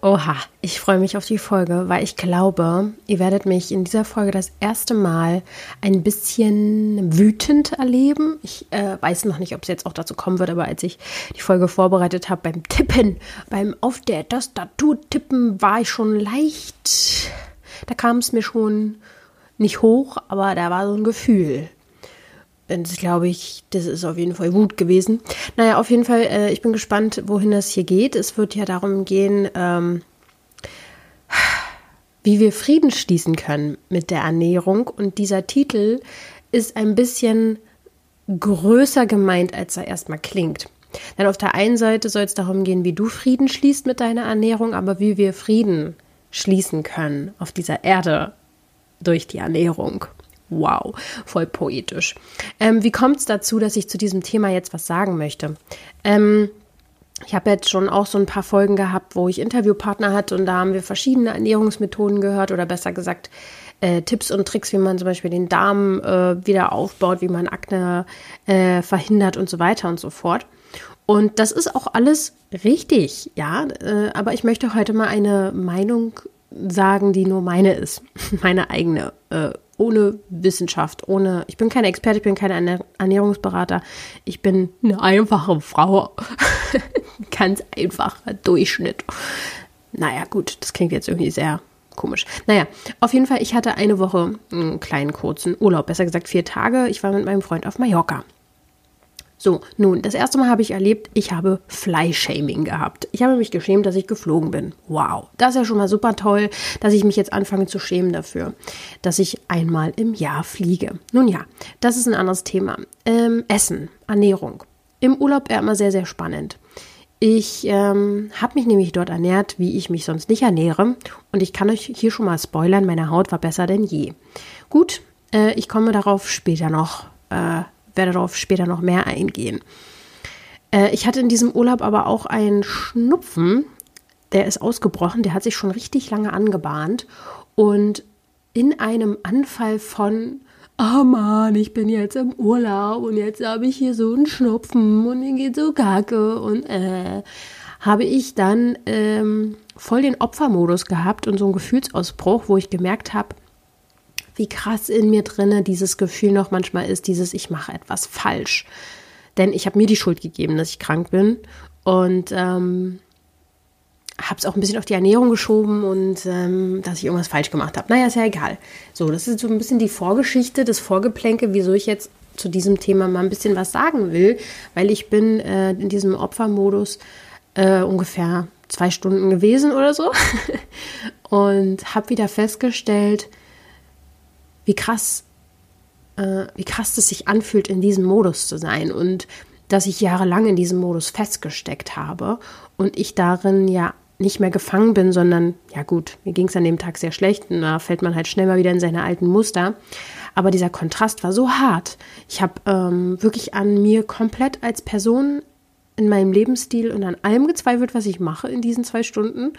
Oha, ich freue mich auf die Folge, weil ich glaube, ihr werdet mich in dieser Folge das erste Mal ein bisschen wütend erleben. Ich äh, weiß noch nicht, ob es jetzt auch dazu kommen wird, aber als ich die Folge vorbereitet habe beim Tippen, beim auf der Tastatur tippen, war ich schon leicht. Da kam es mir schon nicht hoch, aber da war so ein Gefühl. Das glaube ich, das ist auf jeden Fall Wut gewesen. Naja, auf jeden Fall, äh, ich bin gespannt, wohin das hier geht. Es wird ja darum gehen, ähm, wie wir Frieden schließen können mit der Ernährung. Und dieser Titel ist ein bisschen größer gemeint, als er erstmal klingt. Denn auf der einen Seite soll es darum gehen, wie du Frieden schließt mit deiner Ernährung, aber wie wir Frieden schließen können auf dieser Erde durch die Ernährung. Wow, voll poetisch. Ähm, wie kommt es dazu, dass ich zu diesem Thema jetzt was sagen möchte? Ähm, ich habe jetzt schon auch so ein paar Folgen gehabt, wo ich Interviewpartner hatte und da haben wir verschiedene Ernährungsmethoden gehört oder besser gesagt äh, Tipps und Tricks, wie man zum Beispiel den Darm äh, wieder aufbaut, wie man Akne äh, verhindert und so weiter und so fort. Und das ist auch alles richtig, ja, äh, aber ich möchte heute mal eine Meinung sagen, die nur meine ist, meine eigene äh, ohne Wissenschaft, ohne, ich bin keine Experte, ich bin keine Ernährungsberater, ich bin eine einfache Frau. Ganz einfacher Durchschnitt. Naja, gut, das klingt jetzt irgendwie sehr komisch. Naja, auf jeden Fall, ich hatte eine Woche einen kleinen kurzen Urlaub, besser gesagt vier Tage. Ich war mit meinem Freund auf Mallorca. So, nun, das erste Mal habe ich erlebt, ich habe Fly-Shaming gehabt. Ich habe mich geschämt, dass ich geflogen bin. Wow, das ist ja schon mal super toll, dass ich mich jetzt anfange zu schämen dafür, dass ich einmal im Jahr fliege. Nun ja, das ist ein anderes Thema. Ähm, Essen, Ernährung. Im Urlaub eher immer sehr, sehr spannend. Ich ähm, habe mich nämlich dort ernährt, wie ich mich sonst nicht ernähre. Und ich kann euch hier schon mal spoilern, meine Haut war besser denn je. Gut, äh, ich komme darauf später noch äh, werde darauf später noch mehr eingehen. Äh, ich hatte in diesem Urlaub aber auch einen Schnupfen, der ist ausgebrochen, der hat sich schon richtig lange angebahnt und in einem Anfall von oh Mann, ich bin jetzt im Urlaub und jetzt habe ich hier so einen Schnupfen und mir geht so kacke und äh, habe ich dann ähm, voll den Opfermodus gehabt und so einen Gefühlsausbruch, wo ich gemerkt habe, wie krass in mir drinne dieses Gefühl noch manchmal ist, dieses ich mache etwas falsch. Denn ich habe mir die Schuld gegeben, dass ich krank bin und ähm, habe es auch ein bisschen auf die Ernährung geschoben und ähm, dass ich irgendwas falsch gemacht habe. Naja, ist ja egal. So, das ist so ein bisschen die Vorgeschichte, das Vorgeplänke, wieso ich jetzt zu diesem Thema mal ein bisschen was sagen will, weil ich bin äh, in diesem Opfermodus äh, ungefähr zwei Stunden gewesen oder so und habe wieder festgestellt, wie krass, äh, wie krass es sich anfühlt, in diesem Modus zu sein und dass ich jahrelang in diesem Modus festgesteckt habe und ich darin ja nicht mehr gefangen bin, sondern ja gut, mir ging es an dem Tag sehr schlecht und da fällt man halt schnell mal wieder in seine alten Muster. Aber dieser Kontrast war so hart. Ich habe ähm, wirklich an mir komplett als Person in meinem Lebensstil und an allem gezweifelt, was ich mache in diesen zwei Stunden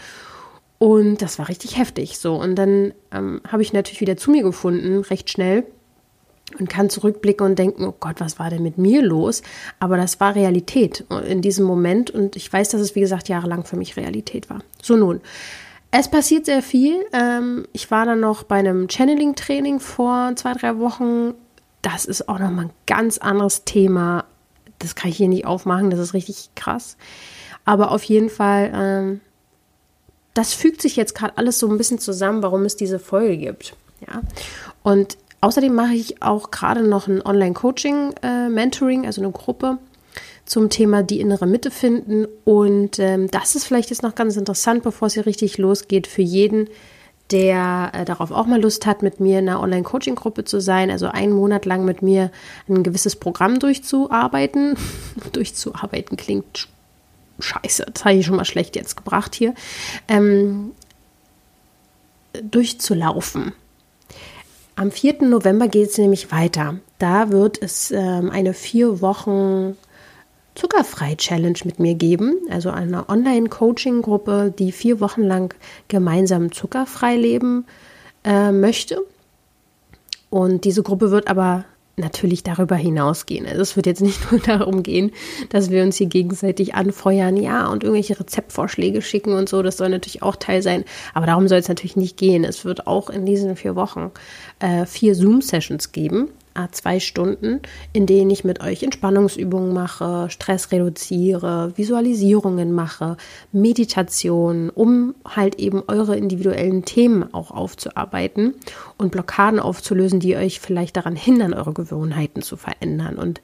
und das war richtig heftig so. Und dann ähm, habe ich natürlich wieder zu mir gefunden, recht schnell. Und kann zurückblicken und denken, oh Gott, was war denn mit mir los? Aber das war Realität in diesem Moment. Und ich weiß, dass es, wie gesagt, jahrelang für mich Realität war. So nun. Es passiert sehr viel. Ähm, ich war dann noch bei einem Channeling-Training vor zwei, drei Wochen. Das ist auch nochmal ein ganz anderes Thema. Das kann ich hier nicht aufmachen. Das ist richtig krass. Aber auf jeden Fall ähm, das fügt sich jetzt gerade alles so ein bisschen zusammen, warum es diese Folge gibt. Ja. Und außerdem mache ich auch gerade noch ein Online-Coaching, äh, Mentoring, also eine Gruppe zum Thema die innere Mitte finden. Und ähm, das ist vielleicht jetzt noch ganz interessant, bevor es hier richtig losgeht, für jeden, der äh, darauf auch mal Lust hat, mit mir in einer Online-Coaching-Gruppe zu sein, also einen Monat lang mit mir ein gewisses Programm durchzuarbeiten. durchzuarbeiten klingt scheiße, das habe ich schon mal schlecht jetzt gebracht hier, ähm, durchzulaufen. Am 4. November geht es nämlich weiter. Da wird es ähm, eine vier Wochen Zuckerfrei-Challenge mit mir geben, also eine Online-Coaching-Gruppe, die vier Wochen lang gemeinsam zuckerfrei leben äh, möchte. Und diese Gruppe wird aber natürlich darüber hinausgehen. Also es wird jetzt nicht nur darum gehen, dass wir uns hier gegenseitig anfeuern, ja, und irgendwelche Rezeptvorschläge schicken und so. Das soll natürlich auch Teil sein. Aber darum soll es natürlich nicht gehen. Es wird auch in diesen vier Wochen äh, vier Zoom-Sessions geben, zwei Stunden, in denen ich mit euch Entspannungsübungen mache, Stress reduziere, Visualisierungen mache, Meditation, um halt eben eure individuellen Themen auch aufzuarbeiten und Blockaden aufzulösen, die euch vielleicht daran hindern, eure Gewohnheiten zu verändern. Und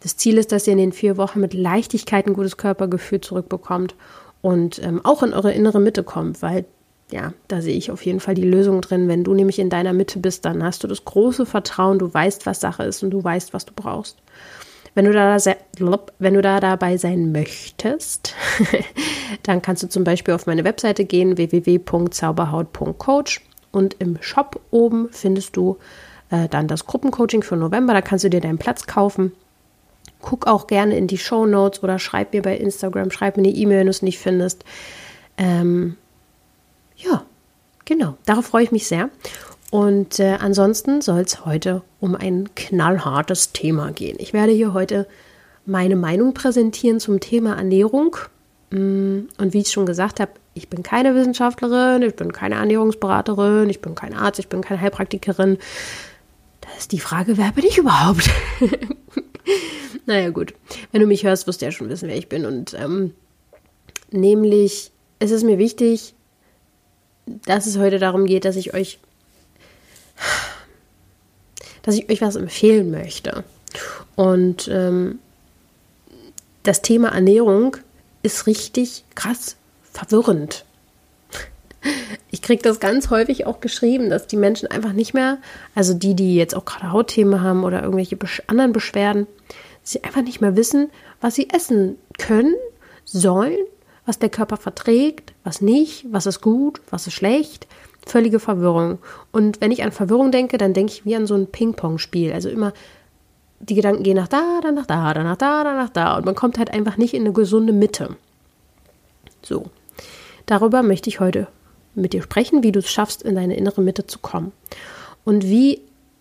das Ziel ist, dass ihr in den vier Wochen mit Leichtigkeit ein gutes Körpergefühl zurückbekommt und ähm, auch in eure innere Mitte kommt, weil ja, da sehe ich auf jeden Fall die Lösung drin. Wenn du nämlich in deiner Mitte bist, dann hast du das große Vertrauen, du weißt, was Sache ist und du weißt, was du brauchst. Wenn du da, wenn du da dabei sein möchtest, dann kannst du zum Beispiel auf meine Webseite gehen, www.zauberhaut.coach und im Shop oben findest du äh, dann das Gruppencoaching für November. Da kannst du dir deinen Platz kaufen. Guck auch gerne in die Show Notes oder schreib mir bei Instagram, schreib mir eine E-Mail, wenn du es nicht findest. Ähm, ja, genau. Darauf freue ich mich sehr. Und äh, ansonsten soll es heute um ein knallhartes Thema gehen. Ich werde hier heute meine Meinung präsentieren zum Thema Ernährung. Mm, und wie ich schon gesagt habe, ich bin keine Wissenschaftlerin, ich bin keine Ernährungsberaterin, ich bin kein Arzt, ich bin keine Heilpraktikerin. Da ist die Frage, wer bin ich überhaupt? naja, gut. Wenn du mich hörst, wirst du ja schon wissen, wer ich bin. Und ähm, nämlich, es ist mir wichtig, dass es heute darum geht, dass ich euch, dass ich euch was empfehlen möchte. Und ähm, das Thema Ernährung ist richtig krass verwirrend. Ich kriege das ganz häufig auch geschrieben, dass die Menschen einfach nicht mehr, also die, die jetzt auch gerade Hautthemen haben oder irgendwelche anderen Beschwerden, sie einfach nicht mehr wissen, was sie essen können, sollen was der Körper verträgt, was nicht, was ist gut, was ist schlecht. Völlige Verwirrung. Und wenn ich an Verwirrung denke, dann denke ich wie an so ein Ping-Pong-Spiel. Also immer die Gedanken gehen nach da, dann nach da, dann nach da, dann nach da. Und man kommt halt einfach nicht in eine gesunde Mitte. So. Darüber möchte ich heute mit dir sprechen, wie du es schaffst, in deine innere Mitte zu kommen. Und wie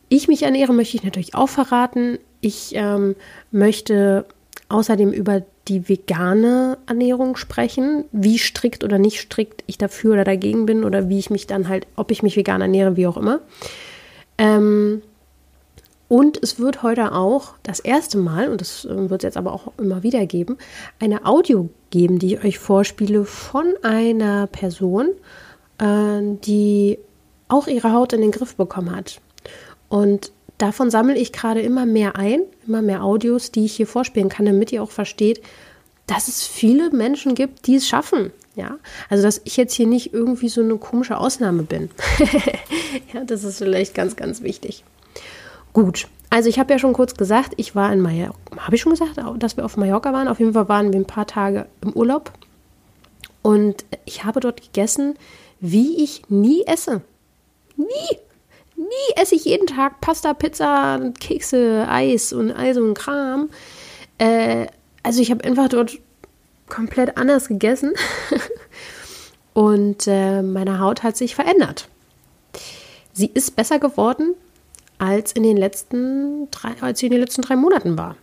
ich mich ernähre, möchte ich natürlich auch verraten. Ich ähm, möchte außerdem über die vegane Ernährung sprechen, wie strikt oder nicht strikt ich dafür oder dagegen bin oder wie ich mich dann halt, ob ich mich vegan ernähre, wie auch immer. Ähm, und es wird heute auch das erste Mal, und das äh, wird es jetzt aber auch immer wieder geben, eine Audio geben, die ich euch vorspiele von einer Person, äh, die auch ihre Haut in den Griff bekommen hat. Und davon sammle ich gerade immer mehr ein, immer mehr Audios, die ich hier vorspielen kann, damit ihr auch versteht, dass es viele Menschen gibt, die es schaffen. Ja, also dass ich jetzt hier nicht irgendwie so eine komische Ausnahme bin. ja, das ist vielleicht ganz, ganz wichtig. Gut, also ich habe ja schon kurz gesagt, ich war in Mallorca. Habe ich schon gesagt, dass wir auf Mallorca waren? Auf jeden Fall waren wir ein paar Tage im Urlaub. Und ich habe dort gegessen, wie ich nie esse. Nie. Nie esse ich jeden Tag Pasta, Pizza, Kekse, Eis und all so ein Kram. Äh, also ich habe einfach dort komplett anders gegessen und äh, meine Haut hat sich verändert. Sie ist besser geworden als in den letzten drei, als sie in den letzten drei Monaten war.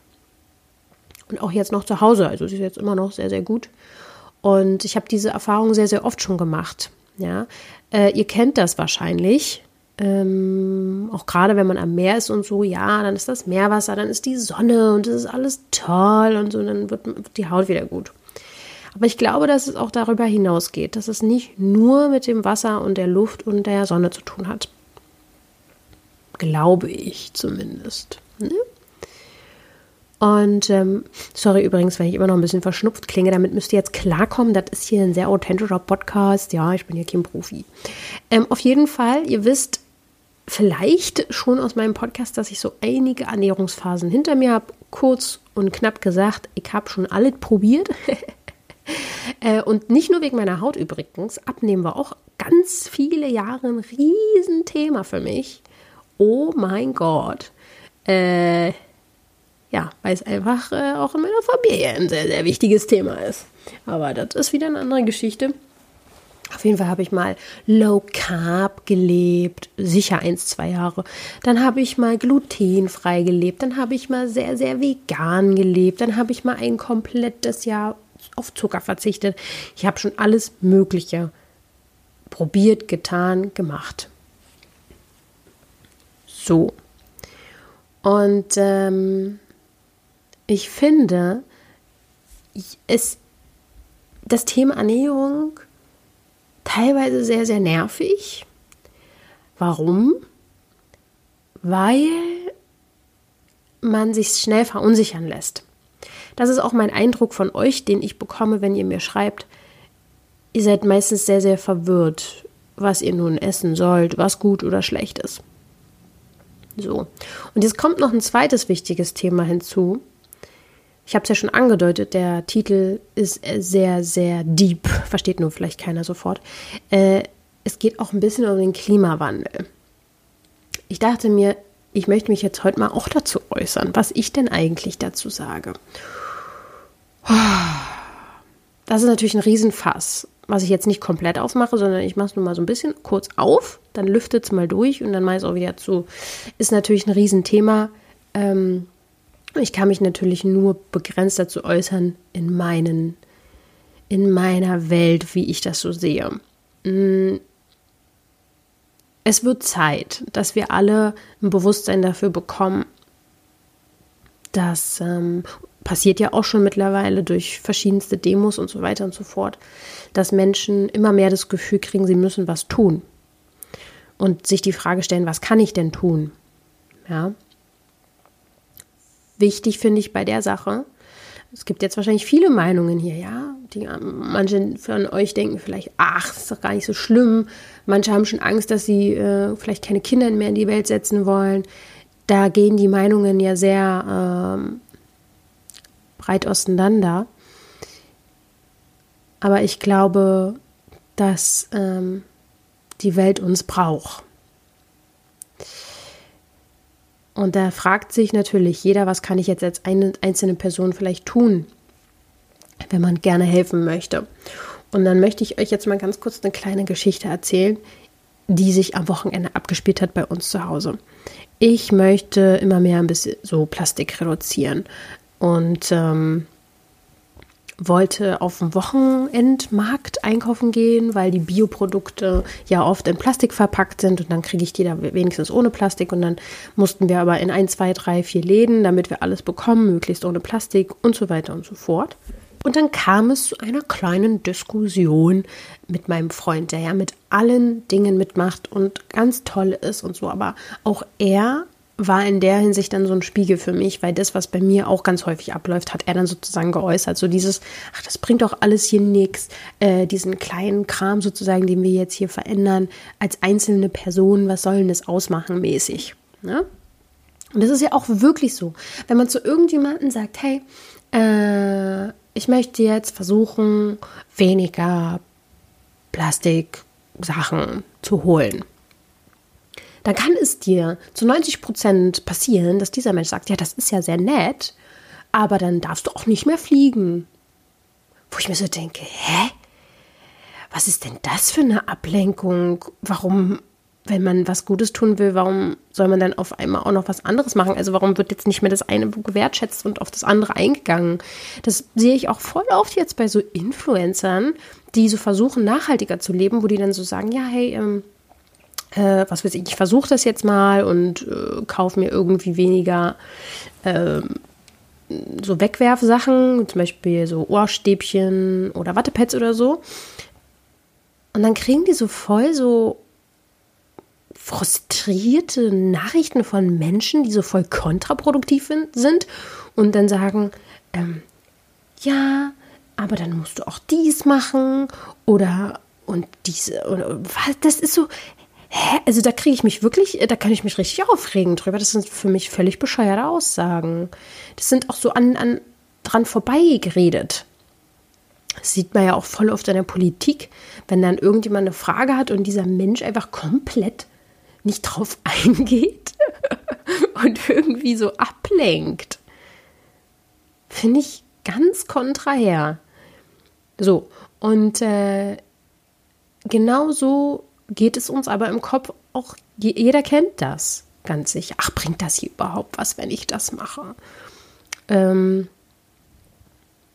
Und auch jetzt noch zu Hause. Also sie ist jetzt immer noch sehr, sehr gut. Und ich habe diese Erfahrung sehr, sehr oft schon gemacht. Ja, äh, ihr kennt das wahrscheinlich. Ähm, auch gerade wenn man am Meer ist und so, ja, dann ist das Meerwasser, dann ist die Sonne und es ist alles toll und so, dann wird, wird die Haut wieder gut. Aber ich glaube, dass es auch darüber hinausgeht, dass es nicht nur mit dem Wasser und der Luft und der Sonne zu tun hat. Glaube ich zumindest. Ne? Und ähm, sorry übrigens, wenn ich immer noch ein bisschen verschnupft klinge, damit müsst ihr jetzt klarkommen. Das ist hier ein sehr authentischer Podcast. Ja, ich bin ja kein Profi. Ähm, auf jeden Fall, ihr wisst, vielleicht schon aus meinem Podcast, dass ich so einige Ernährungsphasen hinter mir habe. Kurz und knapp gesagt, ich habe schon alles probiert. Äh, und nicht nur wegen meiner Haut übrigens. Abnehmen war auch ganz viele Jahre ein Riesenthema für mich. Oh mein Gott. Äh, Ja, weil es einfach äh, auch in meiner Familie ein sehr, sehr wichtiges Thema ist. Aber das ist wieder eine andere Geschichte. Auf jeden Fall habe ich mal Low Carb gelebt, sicher eins, zwei Jahre. Dann habe ich mal glutenfrei gelebt. Dann habe ich mal sehr, sehr vegan gelebt. Dann habe ich mal ein komplettes Jahr auf Zucker verzichtet. Ich habe schon alles Mögliche probiert, getan, gemacht. So. Und ähm, ich finde, es, das Thema Ernährung teilweise sehr, sehr nervig. Warum? Weil man sich schnell verunsichern lässt. Das ist auch mein Eindruck von euch, den ich bekomme, wenn ihr mir schreibt. Ihr seid meistens sehr, sehr verwirrt, was ihr nun essen sollt, was gut oder schlecht ist. So. Und jetzt kommt noch ein zweites wichtiges Thema hinzu. Ich habe es ja schon angedeutet, der Titel ist sehr, sehr deep, versteht nur vielleicht keiner sofort. Äh, es geht auch ein bisschen um den Klimawandel. Ich dachte mir, ich möchte mich jetzt heute mal auch dazu äußern, was ich denn eigentlich dazu sage. Das ist natürlich ein Riesenfass, was ich jetzt nicht komplett aufmache, sondern ich mache es nur mal so ein bisschen kurz auf, dann lüftet es mal durch und dann mache ich es auch wieder zu. Ist natürlich ein Riesenthema. Ähm, ich kann mich natürlich nur begrenzt dazu äußern in meinen, in meiner Welt, wie ich das so sehe. Mm. Es wird Zeit, dass wir alle ein Bewusstsein dafür bekommen, dass ähm, passiert ja auch schon mittlerweile durch verschiedenste Demos und so weiter und so fort, dass Menschen immer mehr das Gefühl kriegen, sie müssen was tun und sich die Frage stellen, was kann ich denn tun? Ja, wichtig finde ich bei der Sache. Es gibt jetzt wahrscheinlich viele Meinungen hier, ja. Die, manche von euch denken vielleicht, ach, ist doch gar nicht so schlimm. Manche haben schon Angst, dass sie äh, vielleicht keine Kinder mehr in die Welt setzen wollen. Da gehen die Meinungen ja sehr ähm, breit auseinander. Aber ich glaube, dass ähm, die Welt uns braucht. Und da fragt sich natürlich jeder, was kann ich jetzt als eine einzelne Person vielleicht tun, wenn man gerne helfen möchte. Und dann möchte ich euch jetzt mal ganz kurz eine kleine Geschichte erzählen, die sich am Wochenende abgespielt hat bei uns zu Hause. Ich möchte immer mehr ein bisschen so Plastik reduzieren. Und ähm, wollte auf dem Wochenendmarkt einkaufen gehen, weil die Bioprodukte ja oft in Plastik verpackt sind und dann kriege ich die da wenigstens ohne Plastik und dann mussten wir aber in ein, zwei, drei, vier Läden, damit wir alles bekommen, möglichst ohne Plastik und so weiter und so fort. Und dann kam es zu einer kleinen Diskussion mit meinem Freund, der ja mit allen Dingen mitmacht und ganz toll ist und so, aber auch er war in der Hinsicht dann so ein Spiegel für mich, weil das, was bei mir auch ganz häufig abläuft, hat er dann sozusagen geäußert. So dieses, ach, das bringt doch alles hier nichts, äh, diesen kleinen Kram sozusagen, den wir jetzt hier verändern, als einzelne Person, was soll denn das ausmachen mäßig? Ne? Und das ist ja auch wirklich so. Wenn man zu irgendjemandem sagt, hey, äh, ich möchte jetzt versuchen, weniger Plastiksachen zu holen dann kann es dir zu 90 Prozent passieren, dass dieser Mensch sagt, ja, das ist ja sehr nett, aber dann darfst du auch nicht mehr fliegen. Wo ich mir so denke, hä? Was ist denn das für eine Ablenkung? Warum, wenn man was Gutes tun will, warum soll man dann auf einmal auch noch was anderes machen? Also warum wird jetzt nicht mehr das eine gewertschätzt und auf das andere eingegangen? Das sehe ich auch voll oft jetzt bei so Influencern, die so versuchen, nachhaltiger zu leben, wo die dann so sagen, ja, hey, ähm, äh, was weiß ich, ich versuche das jetzt mal und äh, kaufe mir irgendwie weniger äh, so Wegwerfsachen, zum Beispiel so Ohrstäbchen oder Wattepads oder so. Und dann kriegen die so voll so frustrierte Nachrichten von Menschen, die so voll kontraproduktiv sind und dann sagen, ähm, ja, aber dann musst du auch dies machen oder und diese oder was, das ist so, hä, also da kriege ich mich wirklich, da kann ich mich richtig aufregen drüber. Das sind für mich völlig bescheuerte Aussagen. Das sind auch so an, an dran vorbeigeredet. Das sieht man ja auch voll oft in der Politik, wenn dann irgendjemand eine Frage hat und dieser Mensch einfach komplett nicht drauf eingeht und irgendwie so ablenkt. finde ich ganz kontraher. So, und äh, genauso geht es uns aber im Kopf auch, jeder kennt das ganz sicher. Ach, bringt das hier überhaupt was, wenn ich das mache? Ähm,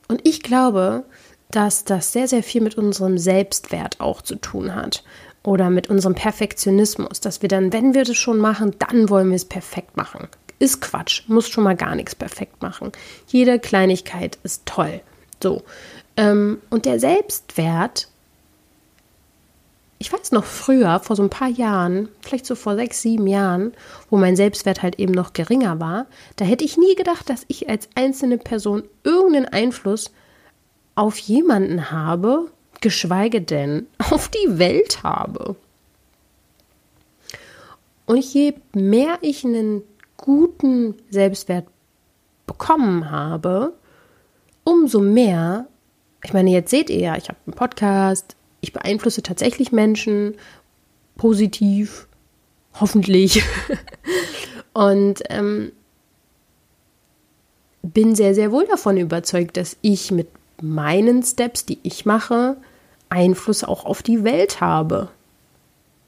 und ich glaube, dass das sehr, sehr viel mit unserem Selbstwert auch zu tun hat. Oder mit unserem Perfektionismus, dass wir dann, wenn wir das schon machen, dann wollen wir es perfekt machen. Ist Quatsch, muss schon mal gar nichts perfekt machen. Jede Kleinigkeit ist toll. So. Ähm, und der Selbstwert ich weiß noch früher, vor so ein paar Jahren, vielleicht so vor sechs, sieben Jahren, wo mein Selbstwert halt eben noch geringer war, da hätte ich nie gedacht, dass ich als einzelne Person irgendeinen Einfluss auf jemanden habe, geschweige denn auf die Welt habe. Und je mehr ich einen guten Selbstwert bekommen habe, umso mehr, ich meine, jetzt seht ihr ja, ich habe einen Podcast, ich beeinflusse tatsächlich Menschen positiv, hoffentlich. Und ähm, bin sehr, sehr wohl davon überzeugt, dass ich mit meinen Steps, die ich mache, Einfluss auch auf die Welt habe.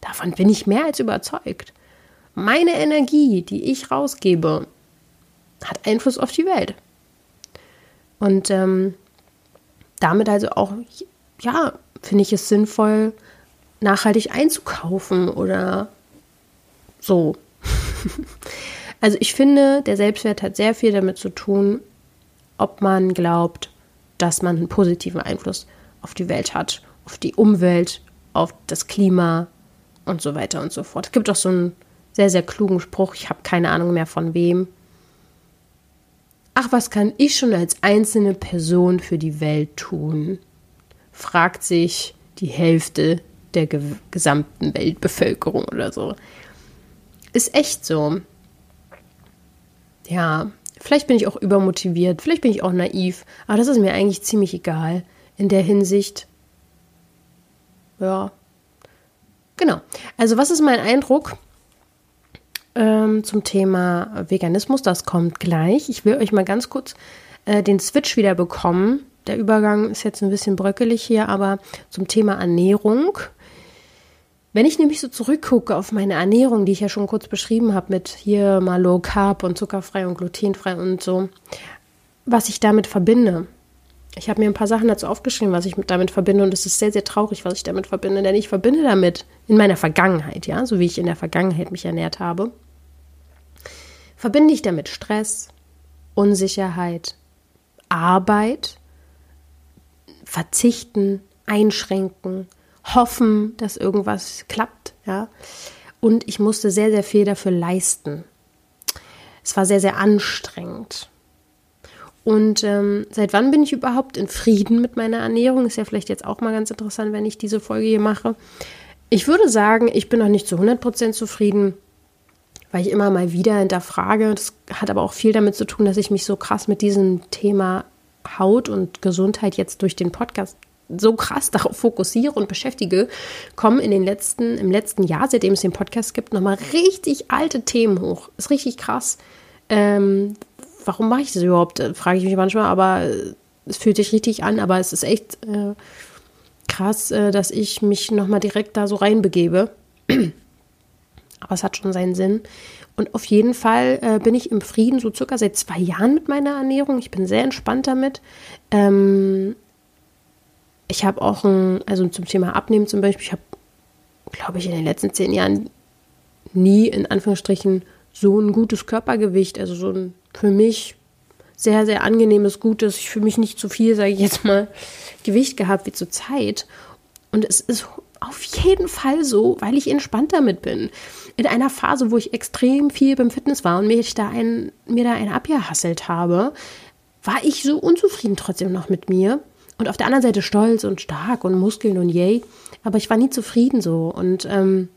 Davon bin ich mehr als überzeugt. Meine Energie, die ich rausgebe, hat Einfluss auf die Welt. Und ähm, damit also auch, ja, finde ich es sinnvoll, nachhaltig einzukaufen oder so. also ich finde, der Selbstwert hat sehr viel damit zu tun, ob man glaubt, dass man einen positiven Einfluss auf die Welt hat, auf die Umwelt, auf das Klima und so weiter und so fort. Es gibt auch so einen sehr, sehr klugen Spruch, ich habe keine Ahnung mehr von wem. Ach, was kann ich schon als einzelne Person für die Welt tun? Fragt sich die Hälfte der ge gesamten Weltbevölkerung oder so. Ist echt so. Ja, vielleicht bin ich auch übermotiviert, vielleicht bin ich auch naiv, aber das ist mir eigentlich ziemlich egal in der Hinsicht. Ja. Genau. Also, was ist mein Eindruck ähm, zum Thema Veganismus? Das kommt gleich. Ich will euch mal ganz kurz äh, den Switch wieder bekommen der Übergang ist jetzt ein bisschen bröckelig hier, aber zum Thema Ernährung. Wenn ich nämlich so zurückgucke auf meine Ernährung, die ich ja schon kurz beschrieben habe, mit hier mal Low Carb und zuckerfrei und glutenfrei und so, was ich damit verbinde. Ich habe mir ein paar Sachen dazu aufgeschrieben, was ich damit verbinde und es ist sehr, sehr traurig, was ich damit verbinde, denn ich verbinde damit in meiner Vergangenheit, ja, so wie ich in der Vergangenheit mich ernährt habe, verbinde ich damit Stress, Unsicherheit, Arbeit, verzichten, einschränken, hoffen, dass irgendwas klappt, ja. Und ich musste sehr, sehr viel dafür leisten. Es war sehr, sehr anstrengend. Und ähm, seit wann bin ich überhaupt in Frieden mit meiner Ernährung? Ist ja vielleicht jetzt auch mal ganz interessant, wenn ich diese Folge hier mache. Ich würde sagen, ich bin noch nicht zu 100% zufrieden, weil ich immer mal wieder hinterfrage. Das hat aber auch viel damit zu tun, dass ich mich so krass mit diesem Thema Haut und Gesundheit jetzt durch den Podcast so krass darauf fokussiere und beschäftige, kommen in den letzten, im letzten Jahr, seitdem es den Podcast gibt, nochmal richtig alte Themen hoch. Ist richtig krass. Ähm, warum mache ich das überhaupt? Äh, frage ich mich manchmal, aber äh, es fühlt sich richtig an, aber es ist echt äh, krass, äh, dass ich mich nochmal direkt da so reinbegebe. aber es hat schon seinen Sinn. Und auf jeden Fall äh, bin ich im Frieden so circa seit zwei Jahren mit meiner Ernährung. Ich bin sehr entspannt damit. Ähm, ich habe auch ein, also zum Thema Abnehmen zum Beispiel, ich habe, glaube ich, in den letzten zehn Jahren nie in Anführungsstrichen so ein gutes Körpergewicht, also so ein für mich sehr, sehr angenehmes, gutes, ich fühle mich nicht zu viel, sage ich jetzt mal, Gewicht gehabt wie zur Zeit. Und es ist auf jeden Fall so, weil ich entspannt damit bin in einer Phase, wo ich extrem viel beim Fitness war und mir da ein, mir da einen abgehasselt habe, war ich so unzufrieden trotzdem noch mit mir. Und auf der anderen Seite stolz und stark und Muskeln und yay. Aber ich war nie zufrieden so. Und ähm,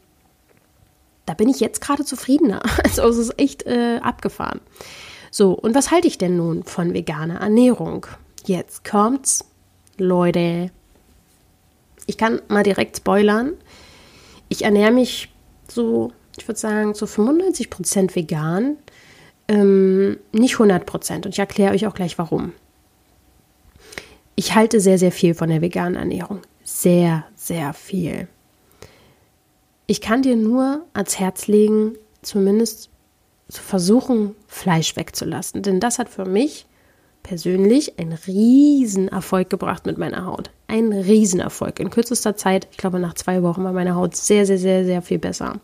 da bin ich jetzt gerade zufriedener. Also es ist echt äh, abgefahren. So, und was halte ich denn nun von veganer Ernährung? Jetzt kommt's, Leute. Ich kann mal direkt spoilern. Ich ernähre mich so ich würde sagen, zu 95 Prozent vegan, ähm, nicht 100 Prozent. Und ich erkläre euch auch gleich warum. ich halte sehr, sehr viel von der veganen Ernährung. Sehr, sehr viel. Ich kann dir nur ans Herz legen, zumindest zu versuchen, Fleisch wegzulassen. Denn das hat für mich persönlich einen Riesenerfolg gebracht mit meiner Haut. Ein Riesenerfolg. In kürzester Zeit, ich glaube nach zwei Wochen, war meine Haut sehr, sehr, sehr, sehr viel besser.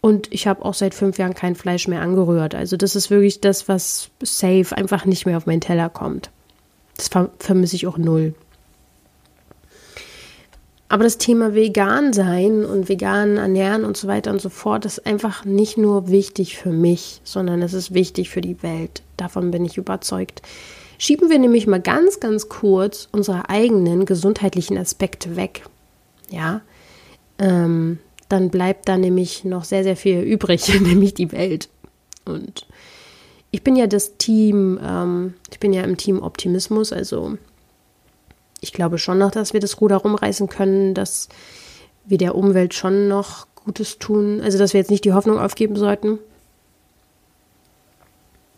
Und ich habe auch seit fünf Jahren kein Fleisch mehr angerührt. Also das ist wirklich das, was safe einfach nicht mehr auf meinen Teller kommt. Das vermisse ich auch null. Aber das Thema vegan sein und vegan ernähren und so weiter und so fort ist einfach nicht nur wichtig für mich, sondern es ist wichtig für die Welt. Davon bin ich überzeugt. Schieben wir nämlich mal ganz, ganz kurz unsere eigenen gesundheitlichen Aspekte weg. Ja, ähm, dann bleibt da nämlich noch sehr, sehr viel übrig, nämlich die Welt. Und ich bin ja das Team, ähm, ich bin ja im Team Optimismus, also ich glaube schon noch, dass wir das Ruder rumreißen können, dass wir der Umwelt schon noch Gutes tun. Also, dass wir jetzt nicht die Hoffnung aufgeben sollten.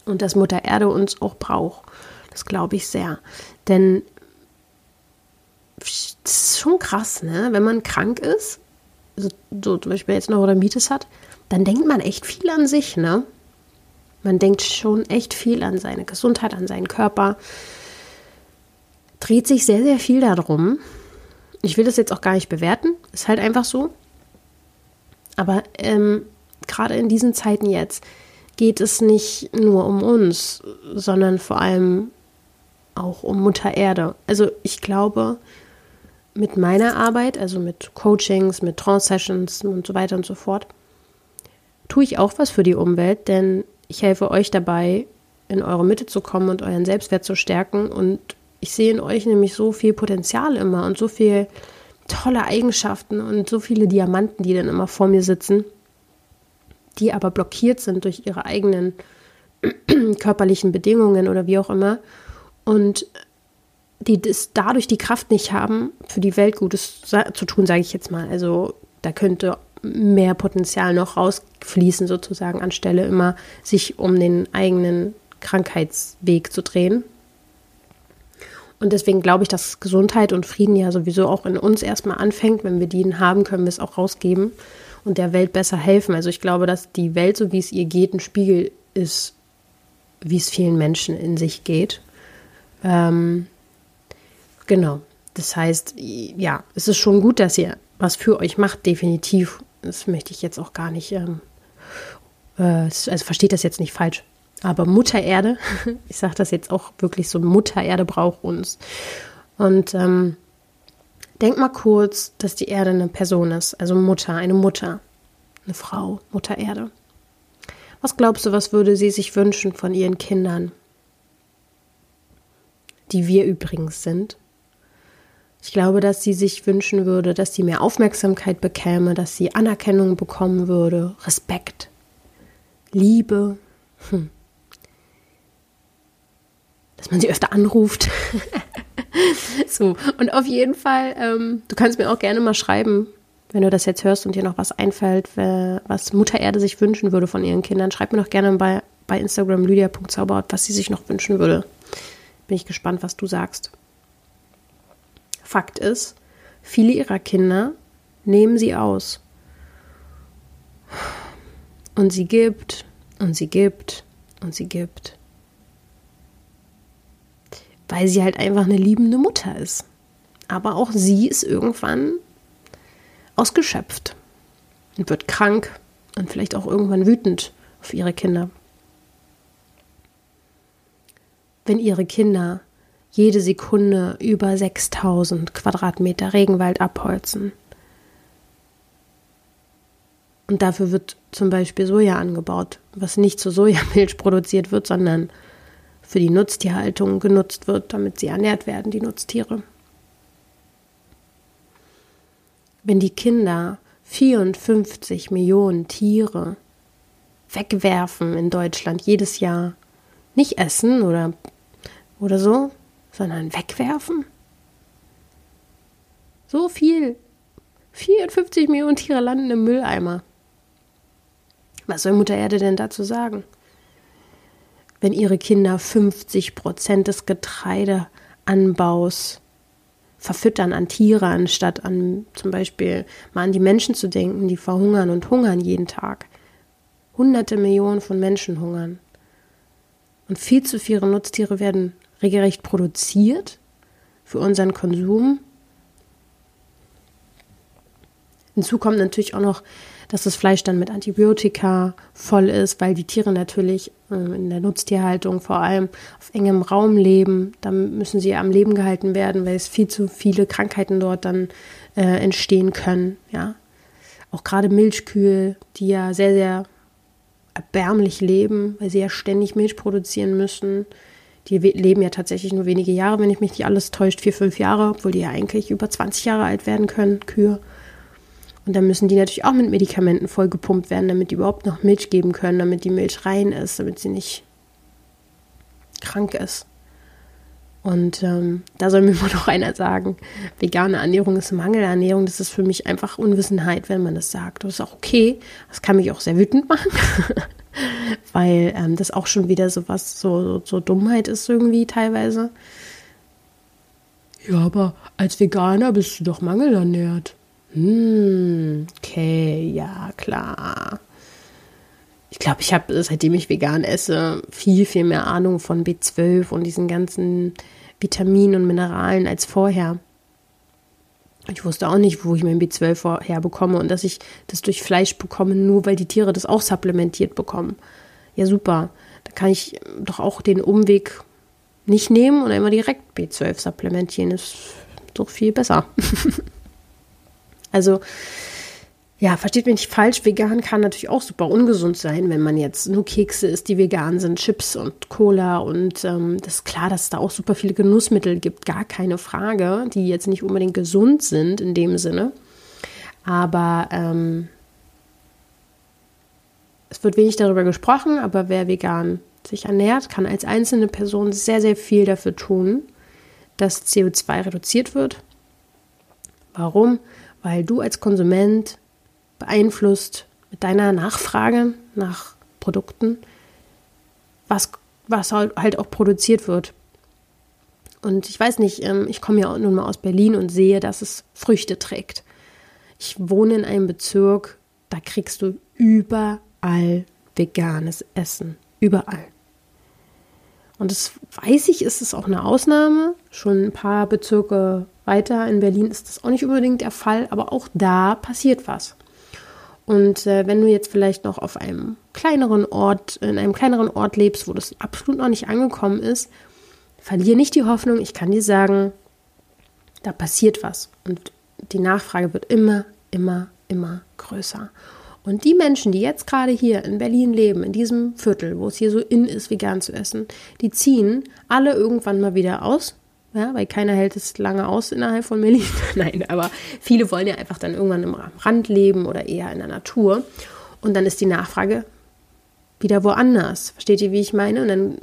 Und dass Mutter Erde uns auch braucht. Das glaube ich sehr. Denn das ist schon krass, ne? Wenn man krank ist, so, so zum Beispiel jetzt noch Neurodermitis hat, dann denkt man echt viel an sich, ne? Man denkt schon echt viel an seine Gesundheit, an seinen Körper dreht sich sehr, sehr viel darum. Ich will das jetzt auch gar nicht bewerten, ist halt einfach so. Aber ähm, gerade in diesen Zeiten jetzt geht es nicht nur um uns, sondern vor allem auch um Mutter Erde. Also ich glaube, mit meiner Arbeit, also mit Coachings, mit Trance-Sessions und so weiter und so fort, tue ich auch was für die Umwelt, denn ich helfe euch dabei, in eure Mitte zu kommen und euren Selbstwert zu stärken und ich sehe in euch nämlich so viel Potenzial immer und so viel tolle Eigenschaften und so viele Diamanten, die dann immer vor mir sitzen, die aber blockiert sind durch ihre eigenen körperlichen Bedingungen oder wie auch immer und die das dadurch die Kraft nicht haben, für die Welt Gutes zu tun, sage ich jetzt mal. Also da könnte mehr Potenzial noch rausfließen, sozusagen, anstelle immer sich um den eigenen Krankheitsweg zu drehen. Und deswegen glaube ich, dass Gesundheit und Frieden ja sowieso auch in uns erstmal anfängt. Wenn wir die haben, können wir es auch rausgeben und der Welt besser helfen. Also ich glaube, dass die Welt, so wie es ihr geht, ein Spiegel ist, wie es vielen Menschen in sich geht. Ähm, genau. Das heißt, ja, es ist schon gut, dass ihr was für euch macht, definitiv. Das möchte ich jetzt auch gar nicht, ähm, äh, also versteht das jetzt nicht falsch. Aber Mutter Erde, ich sage das jetzt auch wirklich so, Mutter Erde braucht uns. Und ähm, denk mal kurz, dass die Erde eine Person ist, also Mutter, eine Mutter, eine Frau, Mutter Erde. Was glaubst du, was würde sie sich wünschen von ihren Kindern? Die wir übrigens sind. Ich glaube, dass sie sich wünschen würde, dass sie mehr Aufmerksamkeit bekäme, dass sie Anerkennung bekommen würde, Respekt, Liebe. Hm dass man sie öfter anruft. so, und auf jeden Fall, ähm, du kannst mir auch gerne mal schreiben, wenn du das jetzt hörst und dir noch was einfällt, was Mutter Erde sich wünschen würde von ihren Kindern. Schreib mir doch gerne bei, bei Instagram lydia.zauberhaut, was sie sich noch wünschen würde. Bin ich gespannt, was du sagst. Fakt ist, viele ihrer Kinder nehmen sie aus. Und sie gibt und sie gibt und sie gibt weil sie halt einfach eine liebende Mutter ist. Aber auch sie ist irgendwann ausgeschöpft und wird krank und vielleicht auch irgendwann wütend auf ihre Kinder. Wenn ihre Kinder jede Sekunde über 6000 Quadratmeter Regenwald abholzen. Und dafür wird zum Beispiel Soja angebaut, was nicht zur Sojamilch produziert wird, sondern für die Nutztierhaltung genutzt wird, damit sie ernährt werden, die Nutztiere. Wenn die Kinder 54 Millionen Tiere wegwerfen in Deutschland jedes Jahr, nicht essen oder, oder so, sondern wegwerfen. So viel. 54 Millionen Tiere landen im Mülleimer. Was soll Mutter Erde denn dazu sagen? wenn ihre Kinder 50 Prozent des Getreideanbaus verfüttern an Tiere, anstatt an zum Beispiel mal an die Menschen zu denken, die verhungern und hungern jeden Tag. Hunderte Millionen von Menschen hungern. Und viel zu viele Nutztiere werden regelrecht produziert für unseren Konsum. Hinzu kommt natürlich auch noch, dass das Fleisch dann mit Antibiotika voll ist, weil die Tiere natürlich äh, in der Nutztierhaltung vor allem auf engem Raum leben. Da müssen sie am Leben gehalten werden, weil es viel zu viele Krankheiten dort dann äh, entstehen können. Ja, auch gerade Milchkühe, die ja sehr sehr erbärmlich leben, weil sie ja ständig Milch produzieren müssen. Die leben ja tatsächlich nur wenige Jahre, wenn ich mich nicht alles täuscht, vier, fünf Jahre, obwohl die ja eigentlich über 20 Jahre alt werden können, Kühe. Und dann müssen die natürlich auch mit Medikamenten vollgepumpt werden, damit die überhaupt noch Milch geben können, damit die Milch rein ist, damit sie nicht krank ist. Und ähm, da soll mir immer noch einer sagen, vegane Ernährung ist Mangelernährung. Das ist für mich einfach Unwissenheit, wenn man das sagt. Das ist auch okay. Das kann mich auch sehr wütend machen, weil ähm, das auch schon wieder so was, so, so, so Dummheit ist irgendwie teilweise. Ja, aber als Veganer bist du doch mangelernährt. Hm, okay, ja, klar. Ich glaube, ich habe, seitdem ich vegan esse, viel, viel mehr Ahnung von B12 und diesen ganzen Vitaminen und Mineralen als vorher. Ich wusste auch nicht, wo ich mein B12 herbekomme und dass ich das durch Fleisch bekomme, nur weil die Tiere das auch supplementiert bekommen. Ja, super. Da kann ich doch auch den Umweg nicht nehmen und einmal direkt B12 supplementieren. Das ist doch viel besser. Also, ja, versteht mich nicht falsch, vegan kann natürlich auch super ungesund sein, wenn man jetzt nur Kekse isst, die vegan sind, Chips und Cola und ähm, das ist klar, dass es da auch super viele Genussmittel gibt, gar keine Frage, die jetzt nicht unbedingt gesund sind in dem Sinne. Aber ähm, es wird wenig darüber gesprochen, aber wer vegan sich ernährt, kann als einzelne Person sehr, sehr viel dafür tun, dass CO2 reduziert wird. Warum? weil du als Konsument beeinflusst mit deiner Nachfrage nach Produkten, was, was halt auch produziert wird. Und ich weiß nicht, ähm, ich komme ja nun mal aus Berlin und sehe, dass es Früchte trägt. Ich wohne in einem Bezirk, da kriegst du überall veganes Essen. Überall. Und das weiß ich, ist es auch eine Ausnahme. Schon ein paar Bezirke weiter in Berlin ist das auch nicht unbedingt der Fall, aber auch da passiert was. Und äh, wenn du jetzt vielleicht noch auf einem kleineren Ort, in einem kleineren Ort lebst, wo das absolut noch nicht angekommen ist, verliere nicht die Hoffnung. Ich kann dir sagen, da passiert was. Und die Nachfrage wird immer, immer, immer größer. Und die Menschen, die jetzt gerade hier in Berlin leben, in diesem Viertel, wo es hier so in ist, vegan zu essen, die ziehen alle irgendwann mal wieder aus. Ja, weil keiner hält es lange aus innerhalb von Berlin. Nein, aber viele wollen ja einfach dann irgendwann im Rand leben oder eher in der Natur. Und dann ist die Nachfrage wieder woanders. Versteht ihr, wie ich meine? Und dann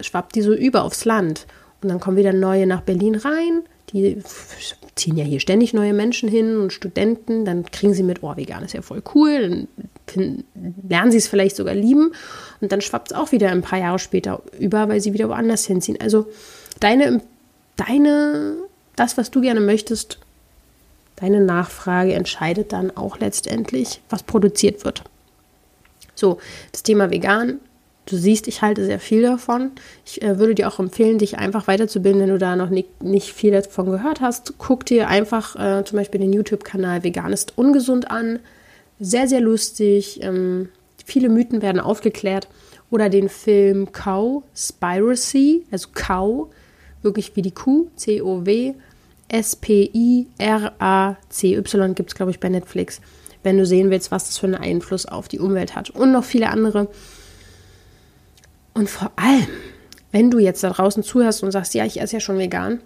schwappt die so über aufs Land. Und dann kommen wieder neue nach Berlin rein. Die ziehen ja hier ständig neue Menschen hin und Studenten, dann kriegen sie mit, oh, vegan ist ja voll cool, dann lernen sie es vielleicht sogar lieben und dann schwappt es auch wieder ein paar Jahre später über, weil sie wieder woanders hinziehen. Also deine, deine, das, was du gerne möchtest, deine Nachfrage entscheidet dann auch letztendlich, was produziert wird. So, das Thema vegan du siehst, ich halte sehr viel davon. Ich äh, würde dir auch empfehlen, dich einfach weiterzubilden, wenn du da noch nicht, nicht viel davon gehört hast. Guck dir einfach äh, zum Beispiel den YouTube-Kanal Vegan ist ungesund an. Sehr, sehr lustig. Ähm, viele Mythen werden aufgeklärt. Oder den Film Cow, Spiracy, also Cow, wirklich wie die Kuh, C-O-W, S-P-I-R-A-C-Y gibt es, glaube ich, bei Netflix, wenn du sehen willst, was das für einen Einfluss auf die Umwelt hat. Und noch viele andere. Und vor allem, wenn du jetzt da draußen zuhörst und sagst, ja, ich esse ja schon vegan,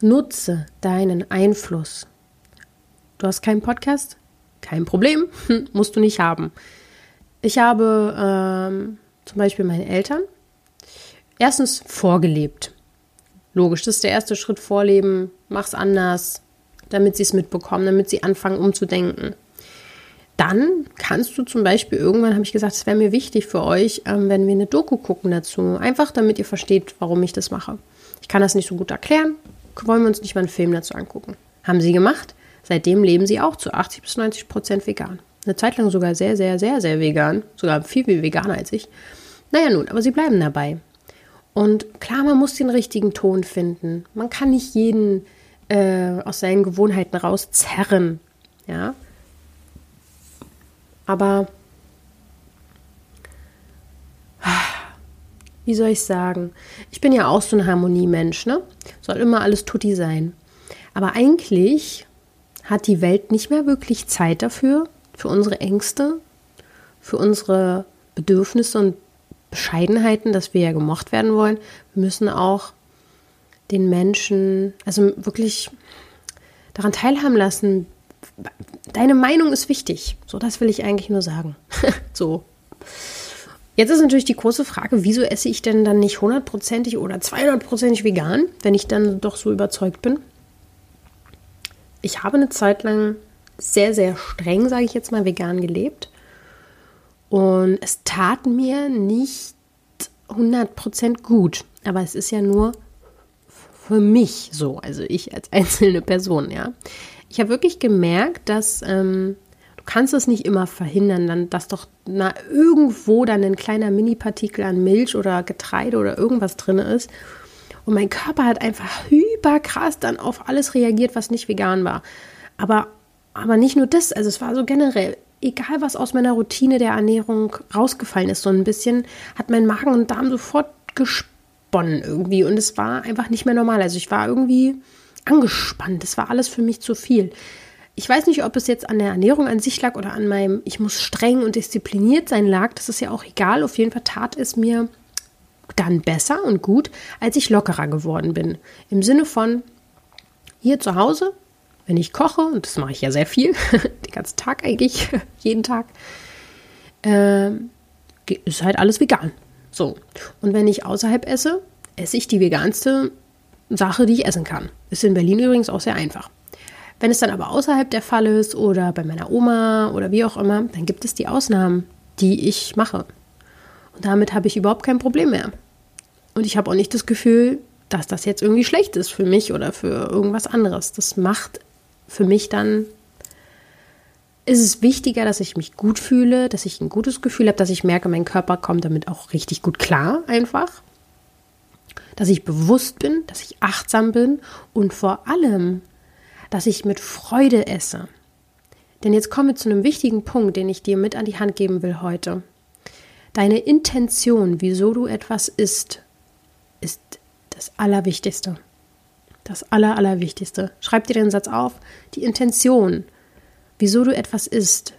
nutze deinen Einfluss. Du hast keinen Podcast? Kein Problem, musst du nicht haben. Ich habe ähm, zum Beispiel meine Eltern erstens vorgelebt. Logisch, das ist der erste Schritt, vorleben, mach's anders, damit sie es mitbekommen, damit sie anfangen umzudenken. dann kannst du zum Beispiel irgendwann, habe ich gesagt, es wäre mir wichtig für euch, ähm, wenn wir eine Doku gucken dazu. Einfach damit ihr versteht, warum ich das mache. Ich kann das nicht so gut erklären. Wollen wir uns nicht mal einen Film dazu angucken? Haben sie gemacht. Seitdem leben sie auch zu 80 bis 90 Prozent vegan. Eine Zeit lang sogar sehr, sehr, sehr, sehr vegan. Sogar viel, viel veganer als ich. Naja, nun, aber sie bleiben dabei. Und klar, man muss den richtigen Ton finden. Man kann nicht jeden äh, aus seinen Gewohnheiten rauszerren. Ja. Aber wie soll ich sagen? Ich bin ja auch so ein Harmoniemensch, ne? Soll immer alles tutti sein. Aber eigentlich hat die Welt nicht mehr wirklich Zeit dafür, für unsere Ängste, für unsere Bedürfnisse und Bescheidenheiten, dass wir ja gemocht werden wollen. Wir müssen auch den Menschen, also wirklich daran teilhaben lassen. Deine Meinung ist wichtig. So, das will ich eigentlich nur sagen. so. Jetzt ist natürlich die große Frage, wieso esse ich denn dann nicht hundertprozentig oder zweihundertprozentig vegan, wenn ich dann doch so überzeugt bin? Ich habe eine Zeit lang sehr, sehr streng, sage ich jetzt mal, vegan gelebt. Und es tat mir nicht 100% gut. Aber es ist ja nur für mich so, also ich als einzelne Person, ja. Ich habe wirklich gemerkt, dass ähm, du kannst es nicht immer verhindern, dann, dass doch na, irgendwo dann ein kleiner Mini-Partikel an Milch oder Getreide oder irgendwas drin ist. Und mein Körper hat einfach hyperkrass dann auf alles reagiert, was nicht vegan war. Aber, aber nicht nur das, also es war so generell egal was aus meiner Routine der Ernährung rausgefallen ist, so ein bisschen hat mein Magen und Darm sofort gesponnen irgendwie und es war einfach nicht mehr normal. Also ich war irgendwie angespannt. Das war alles für mich zu viel. Ich weiß nicht, ob es jetzt an der Ernährung an sich lag oder an meinem, ich muss streng und diszipliniert sein lag. Das ist ja auch egal. Auf jeden Fall tat es mir dann besser und gut, als ich lockerer geworden bin. Im Sinne von hier zu Hause wenn ich koche, und das mache ich ja sehr viel, den ganzen Tag eigentlich, jeden Tag, äh, ist halt alles vegan. So. Und wenn ich außerhalb esse, esse ich die veganste Sache, die ich essen kann. Ist in Berlin übrigens auch sehr einfach. Wenn es dann aber außerhalb der Fall ist oder bei meiner Oma oder wie auch immer, dann gibt es die Ausnahmen, die ich mache. Und damit habe ich überhaupt kein Problem mehr. Und ich habe auch nicht das Gefühl, dass das jetzt irgendwie schlecht ist für mich oder für irgendwas anderes. Das macht für mich dann ist es wichtiger, dass ich mich gut fühle, dass ich ein gutes Gefühl habe, dass ich merke, mein Körper kommt damit auch richtig gut klar einfach. Dass ich bewusst bin, dass ich achtsam bin und vor allem, dass ich mit Freude esse. Denn jetzt kommen wir zu einem wichtigen Punkt, den ich dir mit an die Hand geben will heute. Deine Intention, wieso du etwas isst, ist das Allerwichtigste. Das Aller, Allerwichtigste. Schreib dir den Satz auf. Die Intention, wieso du etwas isst,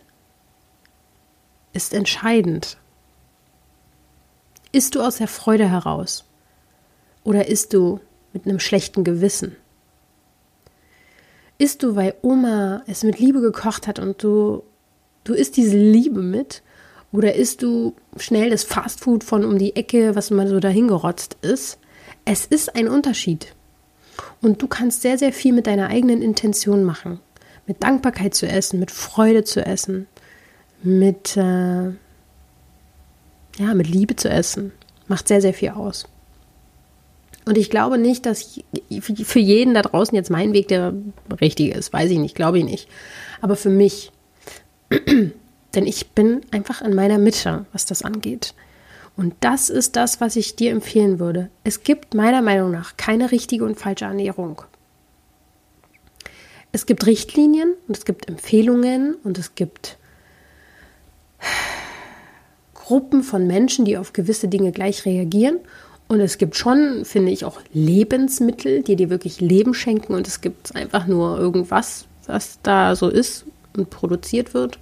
ist entscheidend. Isst du aus der Freude heraus? Oder isst du mit einem schlechten Gewissen? Isst du, weil Oma es mit Liebe gekocht hat und du, du isst diese Liebe mit? Oder isst du schnell das Fastfood von um die Ecke, was mal so dahingerotzt ist? Es ist ein Unterschied. Und du kannst sehr, sehr viel mit deiner eigenen Intention machen. Mit Dankbarkeit zu essen, mit Freude zu essen, mit, äh, ja, mit Liebe zu essen. Macht sehr, sehr viel aus. Und ich glaube nicht, dass für jeden da draußen jetzt mein Weg der richtige ist. Weiß ich nicht, glaube ich nicht. Aber für mich. Denn ich bin einfach in meiner Mitte, was das angeht. Und das ist das, was ich dir empfehlen würde. Es gibt meiner Meinung nach keine richtige und falsche Ernährung. Es gibt Richtlinien und es gibt Empfehlungen und es gibt Gruppen von Menschen, die auf gewisse Dinge gleich reagieren. Und es gibt schon, finde ich, auch Lebensmittel, die dir wirklich Leben schenken. Und es gibt einfach nur irgendwas, was da so ist und produziert wird.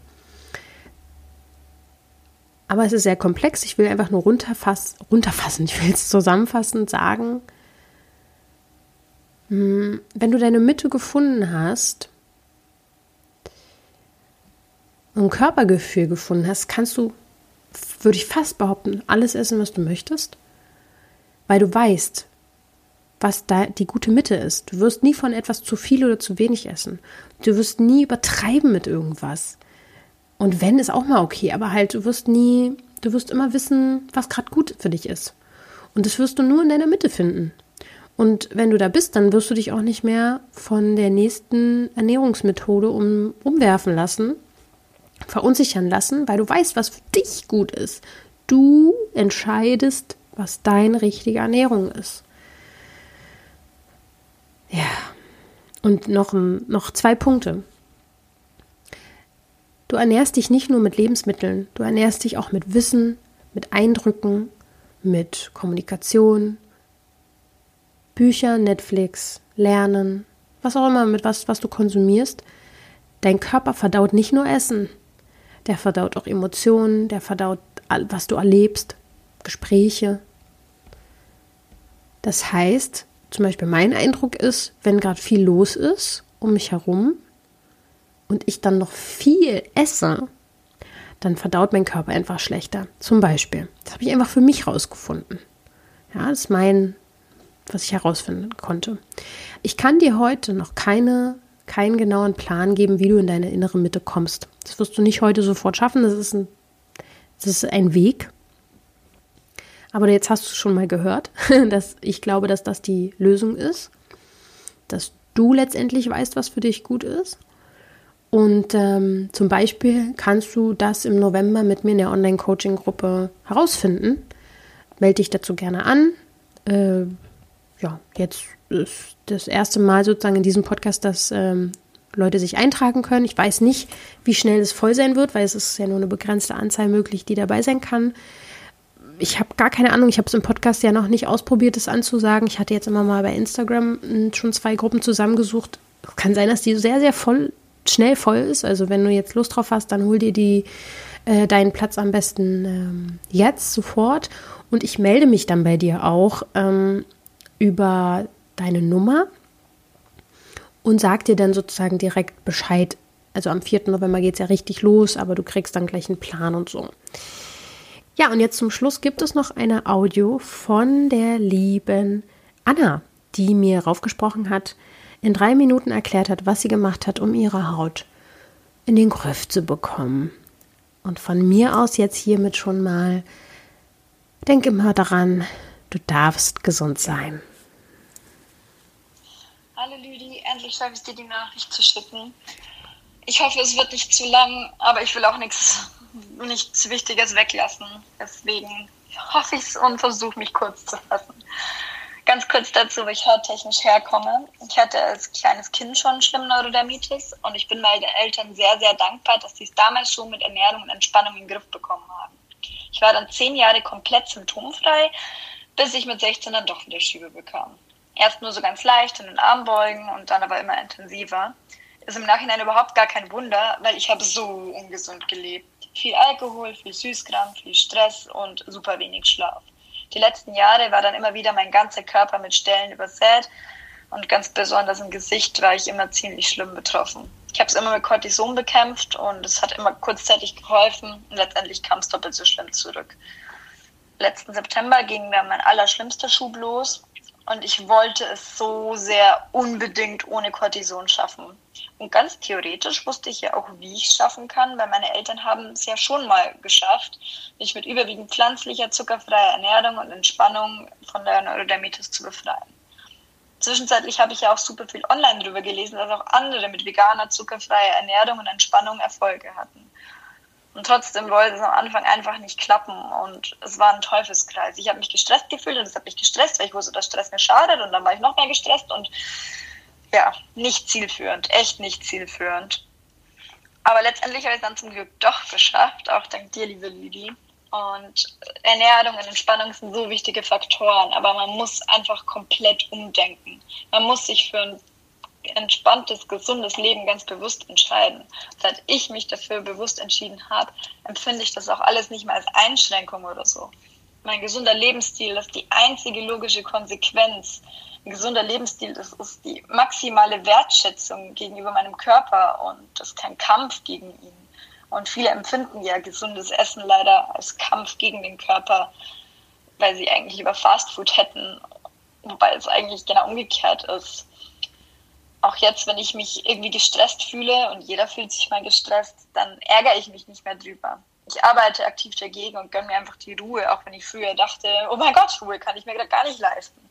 Aber es ist sehr komplex. Ich will einfach nur runterfass, runterfassen. Ich will es zusammenfassend sagen. Hm, wenn du deine Mitte gefunden hast, ein Körpergefühl gefunden hast, kannst du, würde ich fast behaupten, alles essen, was du möchtest. Weil du weißt, was da die gute Mitte ist. Du wirst nie von etwas zu viel oder zu wenig essen. Du wirst nie übertreiben mit irgendwas. Und wenn ist auch mal okay, aber halt, du wirst nie, du wirst immer wissen, was gerade gut für dich ist. Und das wirst du nur in deiner Mitte finden. Und wenn du da bist, dann wirst du dich auch nicht mehr von der nächsten Ernährungsmethode um, umwerfen lassen, verunsichern lassen, weil du weißt, was für dich gut ist. Du entscheidest, was deine richtige Ernährung ist. Ja. Und noch, noch zwei Punkte. Du ernährst dich nicht nur mit Lebensmitteln, du ernährst dich auch mit Wissen, mit Eindrücken, mit Kommunikation, Bücher, Netflix, Lernen, was auch immer, mit was, was du konsumierst. Dein Körper verdaut nicht nur Essen, der verdaut auch Emotionen, der verdaut, was du erlebst, Gespräche. Das heißt, zum Beispiel mein Eindruck ist, wenn gerade viel los ist um mich herum und ich dann noch viel esse, dann verdaut mein Körper einfach schlechter. Zum Beispiel. Das habe ich einfach für mich rausgefunden. Ja, das ist mein, was ich herausfinden konnte. Ich kann dir heute noch keine, keinen genauen Plan geben, wie du in deine innere Mitte kommst. Das wirst du nicht heute sofort schaffen. Das ist ein, das ist ein Weg. Aber jetzt hast du schon mal gehört, dass ich glaube, dass das die Lösung ist. Dass du letztendlich weißt, was für dich gut ist. Und ähm, zum Beispiel kannst du das im November mit mir in der Online-Coaching-Gruppe herausfinden. Melde dich dazu gerne an. Äh, ja, jetzt ist das erste Mal sozusagen in diesem Podcast, dass ähm, Leute sich eintragen können. Ich weiß nicht, wie schnell es voll sein wird, weil es ist ja nur eine begrenzte Anzahl möglich, die dabei sein kann. Ich habe gar keine Ahnung, ich habe es im Podcast ja noch nicht ausprobiert, das anzusagen. Ich hatte jetzt immer mal bei Instagram hm, schon zwei Gruppen zusammengesucht. Kann sein, dass die sehr, sehr voll schnell voll ist. Also wenn du jetzt Lust drauf hast, dann hol dir die, äh, deinen Platz am besten ähm, jetzt sofort. Und ich melde mich dann bei dir auch ähm, über deine Nummer und sag dir dann sozusagen direkt Bescheid. Also am 4. November geht es ja richtig los, aber du kriegst dann gleich einen Plan und so. Ja, und jetzt zum Schluss gibt es noch eine Audio von der lieben Anna, die mir raufgesprochen hat, in drei Minuten erklärt hat, was sie gemacht hat, um ihre Haut in den Griff zu bekommen. Und von mir aus jetzt hiermit schon mal, denk immer daran, du darfst gesund sein. Hallo Lüdi, endlich schaffe ich dir die Nachricht zu schicken. Ich hoffe, es wird nicht zu lang, aber ich will auch nichts, nichts Wichtiges weglassen. Deswegen hoffe ich es und versuche mich kurz zu fassen. Ganz kurz dazu, wo ich hauttechnisch herkomme. Ich hatte als kleines Kind schon schlimm Neurodermitis und ich bin meinen Eltern sehr, sehr dankbar, dass sie es damals schon mit Ernährung und Entspannung in den Griff bekommen haben. Ich war dann zehn Jahre komplett symptomfrei, bis ich mit 16 dann doch wieder Schiebe bekam. Erst nur so ganz leicht in den Armbeugen und dann aber immer intensiver. Ist im Nachhinein überhaupt gar kein Wunder, weil ich habe so ungesund gelebt. Viel Alkohol, viel Süßkram, viel Stress und super wenig Schlaf. Die letzten Jahre war dann immer wieder mein ganzer Körper mit Stellen übersät und ganz besonders im Gesicht war ich immer ziemlich schlimm betroffen. Ich habe es immer mit Cortison bekämpft und es hat immer kurzzeitig geholfen und letztendlich kam es doppelt so schlimm zurück. Letzten September ging mir mein allerschlimmster Schub los und ich wollte es so sehr unbedingt ohne Cortison schaffen. Und ganz theoretisch wusste ich ja auch, wie ich es schaffen kann, weil meine Eltern haben es ja schon mal geschafft, mich mit überwiegend pflanzlicher, zuckerfreier Ernährung und Entspannung von der Neurodermitis zu befreien. Zwischenzeitlich habe ich ja auch super viel online darüber gelesen, dass auch andere mit veganer, zuckerfreier Ernährung und Entspannung Erfolge hatten. Und trotzdem wollte es am Anfang einfach nicht klappen und es war ein Teufelskreis. Ich habe mich gestresst gefühlt und es hat mich gestresst, weil ich wusste, dass Stress mir schadet und dann war ich noch mehr gestresst und ja, nicht zielführend, echt nicht zielführend. Aber letztendlich habe ich es dann zum Glück doch geschafft, auch dank dir, liebe Lüdi. Und Ernährung und Entspannung sind so wichtige Faktoren, aber man muss einfach komplett umdenken. Man muss sich für ein entspanntes, gesundes Leben ganz bewusst entscheiden. Seit ich mich dafür bewusst entschieden habe, empfinde ich das auch alles nicht mehr als Einschränkung oder so. Mein gesunder Lebensstil ist die einzige logische Konsequenz. Ein gesunder Lebensstil, das ist die maximale Wertschätzung gegenüber meinem Körper und das ist kein Kampf gegen ihn. Und viele empfinden ja gesundes Essen leider als Kampf gegen den Körper, weil sie eigentlich lieber Fastfood hätten, wobei es eigentlich genau umgekehrt ist auch jetzt, wenn ich mich irgendwie gestresst fühle und jeder fühlt sich mal gestresst, dann ärgere ich mich nicht mehr drüber. Ich arbeite aktiv dagegen und gönne mir einfach die Ruhe, auch wenn ich früher dachte, oh mein Gott, Ruhe kann ich mir gerade gar nicht leisten.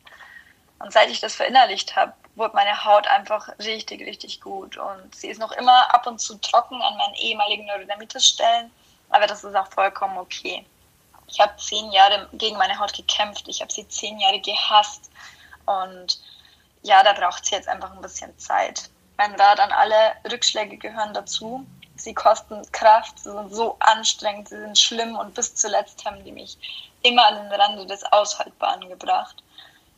Und seit ich das verinnerlicht habe, wurde meine Haut einfach richtig, richtig gut. Und sie ist noch immer ab und zu trocken an meinen ehemaligen Neurodermitis-Stellen, aber das ist auch vollkommen okay. Ich habe zehn Jahre gegen meine Haut gekämpft, ich habe sie zehn Jahre gehasst und ja, da braucht sie jetzt einfach ein bisschen Zeit. Mein Rat an alle Rückschläge gehören dazu. Sie kosten Kraft, sie sind so anstrengend, sie sind schlimm und bis zuletzt haben die mich immer an den Rande des Aushaltbaren gebracht.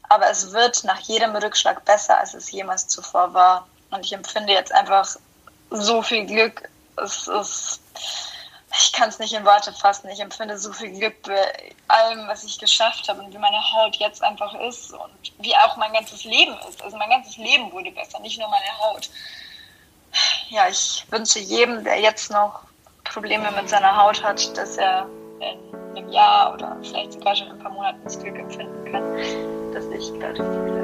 Aber es wird nach jedem Rückschlag besser, als es jemals zuvor war. Und ich empfinde jetzt einfach so viel Glück. Es ist ich kann es nicht in Worte fassen. Ich empfinde so viel Glück bei allem, was ich geschafft habe und wie meine Haut jetzt einfach ist und wie auch mein ganzes Leben ist. Also mein ganzes Leben wurde besser, nicht nur meine Haut. Ja, ich wünsche jedem, der jetzt noch Probleme mit seiner Haut hat, dass er in einem Jahr oder vielleicht sogar schon in ein paar Monaten das Glück empfinden kann, ich gerade fühle.